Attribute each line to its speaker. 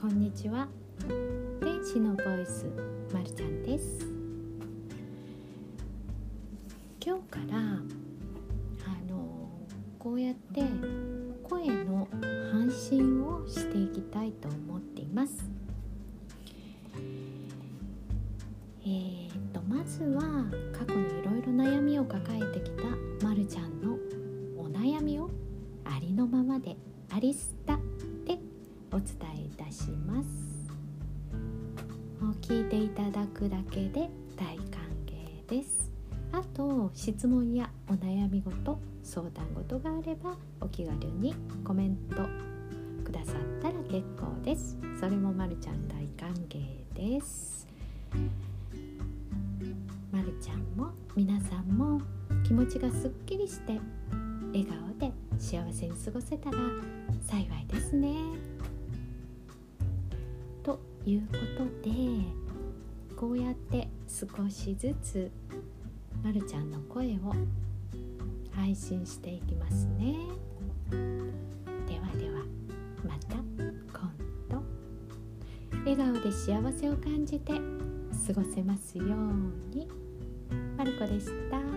Speaker 1: こんにちは。天使のボイスまるちゃんです。今日からあのこうやって声の配信をしていきたいと思っています。えー、っとまずは過去にいろいろ悩みを抱えてきたまるちゃんのお悩みをありのままでありすたお伝えいたします。もう聞いていただくだけで大歓迎です。あと質問やお悩み事相談事があればお気軽にコメントくださったら結構です。それもまるちゃん大歓迎です。まるちゃんも皆さんも気持ちがすっきりして笑顔で幸せに過ごせたら幸いです。いうことでこうやって少しずつまるちゃんの声を配信していきますね。ではではまた今度。笑顔で幸せを感じて過ごせますように。まる子でした。